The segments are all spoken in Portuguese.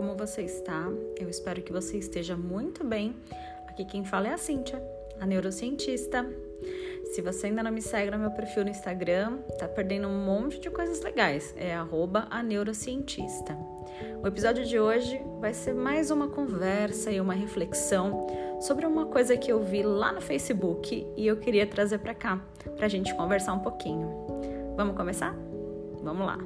como você está? Eu espero que você esteja muito bem. Aqui quem fala é a Cíntia, a neurocientista. Se você ainda não me segue no meu perfil no Instagram, tá perdendo um monte de coisas legais. É arroba a neurocientista. O episódio de hoje vai ser mais uma conversa e uma reflexão sobre uma coisa que eu vi lá no Facebook e eu queria trazer para cá, pra gente conversar um pouquinho. Vamos começar? Vamos lá.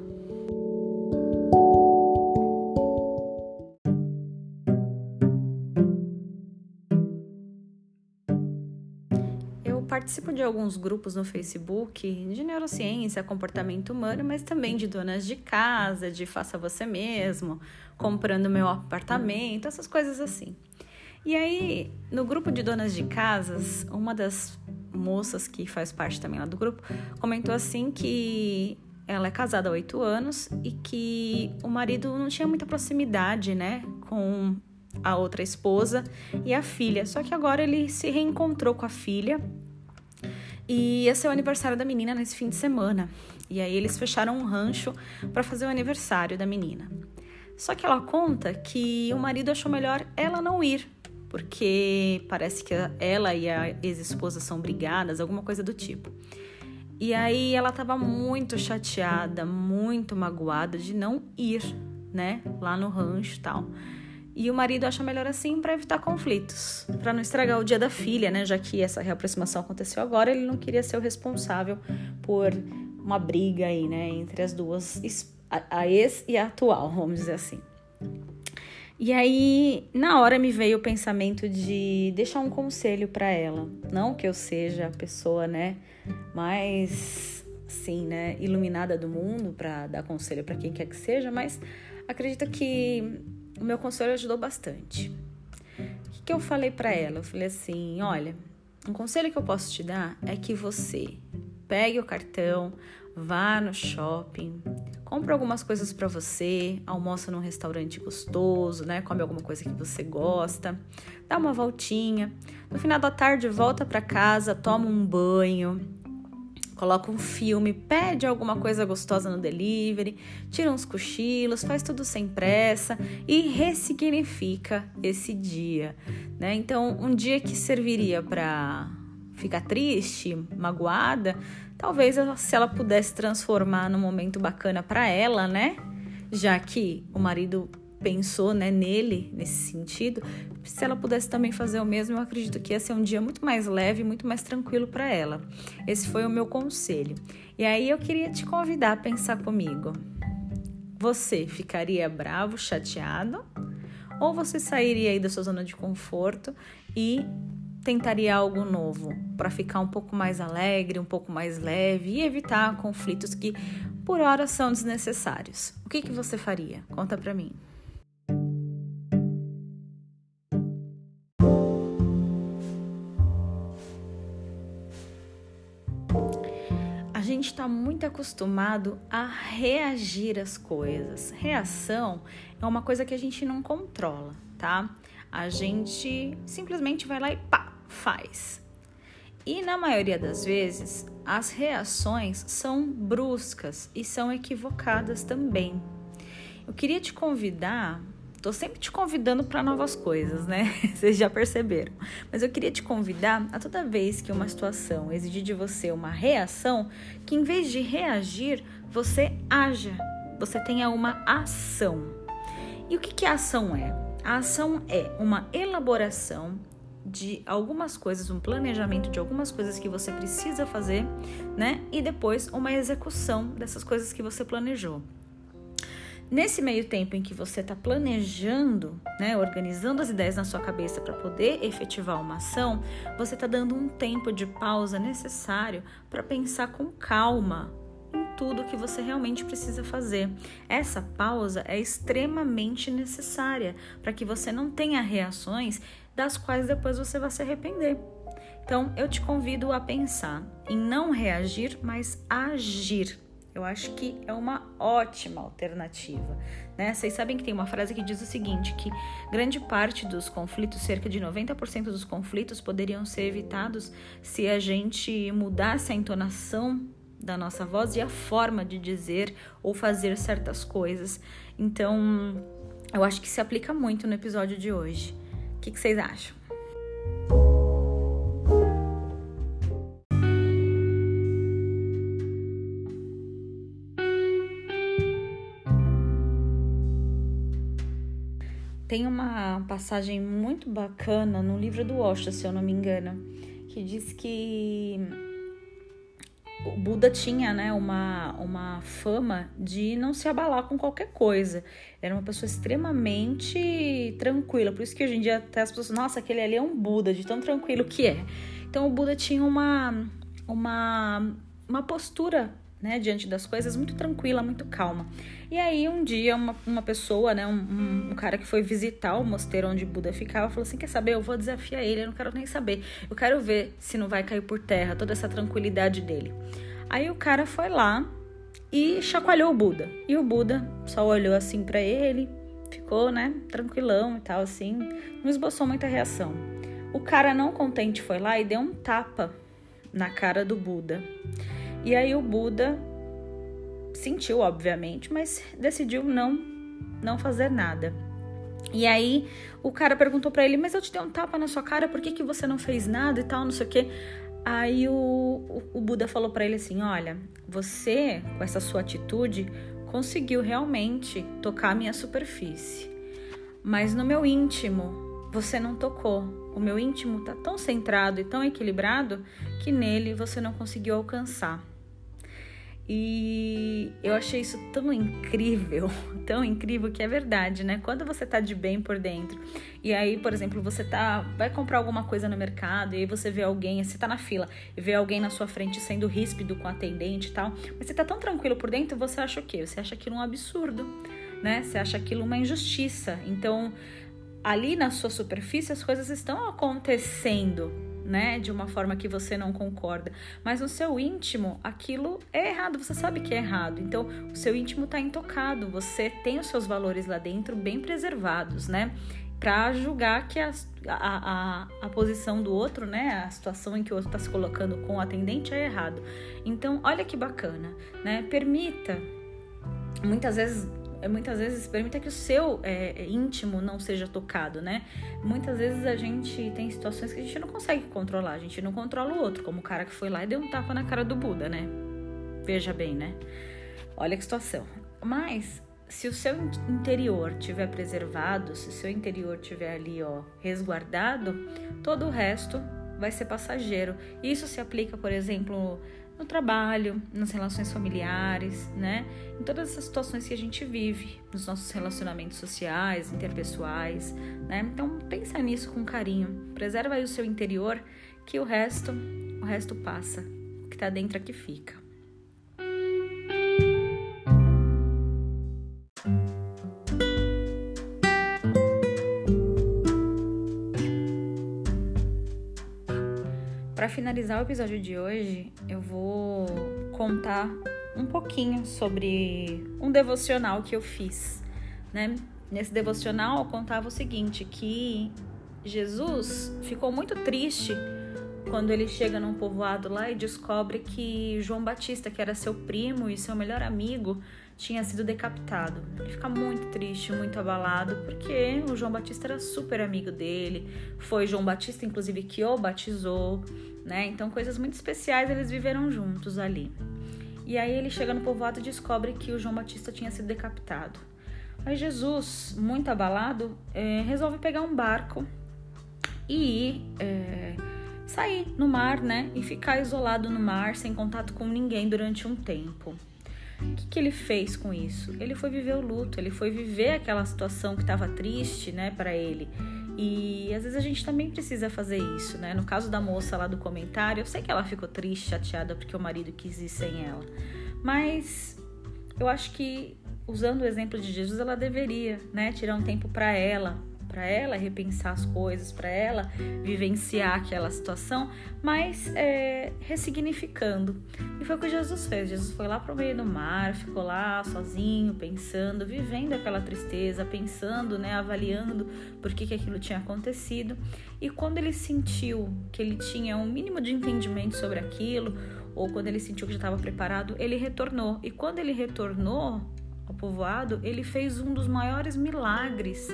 Participo de alguns grupos no Facebook de neurociência, comportamento humano, mas também de donas de casa, de faça você mesmo, comprando meu apartamento, essas coisas assim. E aí, no grupo de donas de casas, uma das moças que faz parte também lá do grupo comentou assim que ela é casada há oito anos e que o marido não tinha muita proximidade, né, com a outra esposa e a filha. Só que agora ele se reencontrou com a filha e ia ser o aniversário da menina nesse fim de semana. E aí eles fecharam um rancho para fazer o aniversário da menina. Só que ela conta que o marido achou melhor ela não ir, porque parece que ela e a ex-esposa são brigadas, alguma coisa do tipo. E aí ela estava muito chateada, muito magoada de não ir, né, lá no rancho tal. E o marido acha melhor assim para evitar conflitos, para não estragar o dia da filha, né? Já que essa reaproximação aconteceu agora, ele não queria ser o responsável por uma briga aí, né, entre as duas, a ex e a atual, vamos dizer assim. E aí, na hora me veio o pensamento de deixar um conselho para ela, não que eu seja a pessoa, né, mais sim, né, iluminada do mundo para dar conselho para quem quer que seja, mas acredito que o meu conselho ajudou bastante. O que, que eu falei para ela? Eu falei assim: olha, um conselho que eu posso te dar é que você pegue o cartão, vá no shopping, compre algumas coisas para você, almoça num restaurante gostoso, né? Come alguma coisa que você gosta, dá uma voltinha. No final da tarde, volta para casa, toma um banho, coloca um filme, pede alguma coisa gostosa no delivery, tira uns cochilos, faz tudo sem pressa e ressignifica esse dia, né? Então, um dia que serviria para ficar triste, magoada, talvez se ela pudesse transformar num momento bacana para ela, né? Já que o marido pensou né, nele nesse sentido, se ela pudesse também fazer o mesmo, eu acredito que ia ser um dia muito mais leve, muito mais tranquilo para ela. Esse foi o meu conselho. E aí eu queria te convidar a pensar comigo. Você ficaria bravo, chateado? Ou você sairia aí da sua zona de conforto e tentaria algo novo para ficar um pouco mais alegre, um pouco mais leve e evitar conflitos que por hora são desnecessários. O que, que você faria? Conta para mim. Está muito acostumado a reagir às coisas. Reação é uma coisa que a gente não controla, tá? A gente simplesmente vai lá e pá, faz. E na maioria das vezes, as reações são bruscas e são equivocadas também. Eu queria te convidar Tô sempre te convidando para novas coisas, né? Vocês já perceberam. Mas eu queria te convidar a toda vez que uma situação exigir de você uma reação, que em vez de reagir, você haja, você tenha uma ação. E o que, que a ação é? A ação é uma elaboração de algumas coisas, um planejamento de algumas coisas que você precisa fazer, né? E depois uma execução dessas coisas que você planejou. Nesse meio tempo em que você está planejando, né, organizando as ideias na sua cabeça para poder efetivar uma ação, você está dando um tempo de pausa necessário para pensar com calma em tudo que você realmente precisa fazer. Essa pausa é extremamente necessária para que você não tenha reações das quais depois você vai se arrepender. Então, eu te convido a pensar em não reagir, mas agir eu acho que é uma ótima alternativa. Né? Vocês sabem que tem uma frase que diz o seguinte: que grande parte dos conflitos, cerca de 90% dos conflitos, poderiam ser evitados se a gente mudasse a entonação da nossa voz e a forma de dizer ou fazer certas coisas. Então, eu acho que se aplica muito no episódio de hoje. O que, que vocês acham? Tem uma passagem muito bacana no livro do Osho, se eu não me engano, que diz que o Buda tinha né, uma, uma fama de não se abalar com qualquer coisa. Era uma pessoa extremamente tranquila. Por isso que hoje em dia até as pessoas, nossa, aquele ali é um Buda, de tão tranquilo que é. Então o Buda tinha uma, uma, uma postura né, diante das coisas muito tranquila, muito calma. E aí um dia uma, uma pessoa, né, um, um, cara que foi visitar o mosteiro onde Buda ficava, falou assim, quer saber, eu vou desafiar ele, eu não quero nem saber, eu quero ver se não vai cair por terra toda essa tranquilidade dele. Aí o cara foi lá e chacoalhou o Buda. E o Buda só olhou assim para ele, ficou, né, tranquilão e tal assim, não esboçou muita reação. O cara não contente foi lá e deu um tapa na cara do Buda. E aí o Buda sentiu, obviamente, mas decidiu não não fazer nada. E aí o cara perguntou para ele: "Mas eu te dei um tapa na sua cara, por que que você não fez nada e tal, não sei o quê?" Aí o, o, o Buda falou para ele assim: "Olha, você com essa sua atitude conseguiu realmente tocar a minha superfície, mas no meu íntimo você não tocou. O meu íntimo está tão centrado e tão equilibrado que nele você não conseguiu alcançar. E eu achei isso tão incrível, tão incrível que é verdade, né? Quando você tá de bem por dentro, e aí, por exemplo, você tá vai comprar alguma coisa no mercado e aí você vê alguém, você tá na fila e vê alguém na sua frente sendo ríspido com o atendente e tal, mas você tá tão tranquilo por dentro, você acha o quê? Você acha aquilo um absurdo, né? Você acha aquilo uma injustiça. Então, ali na sua superfície as coisas estão acontecendo, né, de uma forma que você não concorda, mas no seu íntimo aquilo é errado, você sabe que é errado. Então, o seu íntimo está intocado, você tem os seus valores lá dentro bem preservados, né? Para julgar que a, a, a, a, posição do outro, né, a situação em que o outro está se colocando com o atendente é errado. Então, olha que bacana, né? Permita. Muitas vezes muitas vezes permita que o seu é, é, íntimo não seja tocado, né? Muitas vezes a gente tem situações que a gente não consegue controlar, a gente não controla o outro, como o cara que foi lá e deu um tapa na cara do Buda, né? Veja bem, né? Olha que situação. Mas se o seu interior tiver preservado, se o seu interior tiver ali, ó, resguardado, todo o resto vai ser passageiro. Isso se aplica, por exemplo, no trabalho, nas relações familiares, né? Em todas essas situações que a gente vive, nos nossos relacionamentos sociais, interpessoais, né? Então pensa nisso com carinho, preserva aí o seu interior, que o resto, o resto passa, o que tá dentro aqui fica. Finalizar o episódio de hoje, eu vou contar um pouquinho sobre um devocional que eu fiz, né? Nesse devocional eu contava o seguinte, que Jesus ficou muito triste quando ele chega num povoado lá e descobre que João Batista, que era seu primo e seu melhor amigo, tinha sido decapitado. Ele fica muito triste, muito abalado, porque o João Batista era super amigo dele. Foi João Batista, inclusive, que o batizou né? Então, coisas muito especiais eles viveram juntos ali. E aí ele chega no povoado e descobre que o João Batista tinha sido decapitado. Aí Jesus, muito abalado, é, resolve pegar um barco e é, sair no mar, né? E ficar isolado no mar, sem contato com ninguém durante um tempo. O que, que, ele fez com isso? Ele foi viver o luto, ele foi viver aquela situação que estava triste, né, para ele. E às vezes a gente também precisa fazer isso, né? No caso da moça lá do comentário, eu sei que ela ficou triste, chateada porque o marido quis ir sem ela. Mas eu acho que usando o exemplo de Jesus, ela deveria, né, tirar um tempo para ela, para ela repensar as coisas, para ela vivenciar aquela situação, mas é, ressignificando. E foi o que Jesus fez. Jesus foi lá para o meio do mar, ficou lá sozinho, pensando, vivendo aquela tristeza, pensando, né, avaliando por que, que aquilo tinha acontecido. E quando ele sentiu que ele tinha um mínimo de entendimento sobre aquilo, ou quando ele sentiu que já estava preparado, ele retornou. E quando ele retornou, ao povoado, ele fez um dos maiores milagres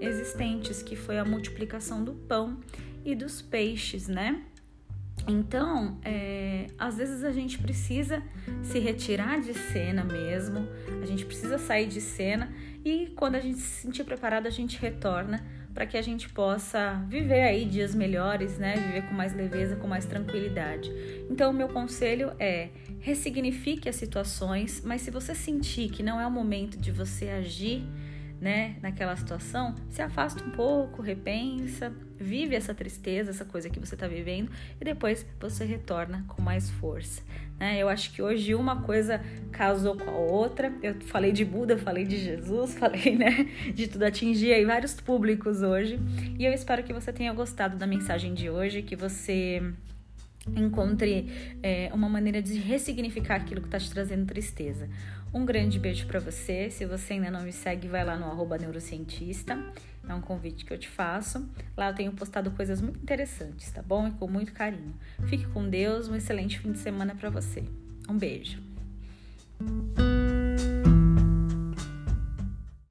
existentes, que foi a multiplicação do pão e dos peixes, né? Então, é, às vezes a gente precisa se retirar de cena mesmo, a gente precisa sair de cena e quando a gente se sentir preparado, a gente retorna para que a gente possa viver aí dias melhores, né? Viver com mais leveza, com mais tranquilidade. Então, o meu conselho é ressignifique as situações, mas se você sentir que não é o momento de você agir, né, naquela situação, se afasta um pouco, repensa, vive essa tristeza, essa coisa que você está vivendo e depois você retorna com mais força. Né? Eu acho que hoje uma coisa casou com a outra. Eu falei de Buda, falei de Jesus, falei né, de tudo atingir aí vários públicos hoje. E eu espero que você tenha gostado da mensagem de hoje, que você encontre é, uma maneira de ressignificar aquilo que está te trazendo tristeza. Um grande beijo para você. Se você ainda não me segue, vai lá no neurocientista. É um convite que eu te faço. Lá eu tenho postado coisas muito interessantes, tá bom? E com muito carinho. Fique com Deus. Um excelente fim de semana para você. Um beijo.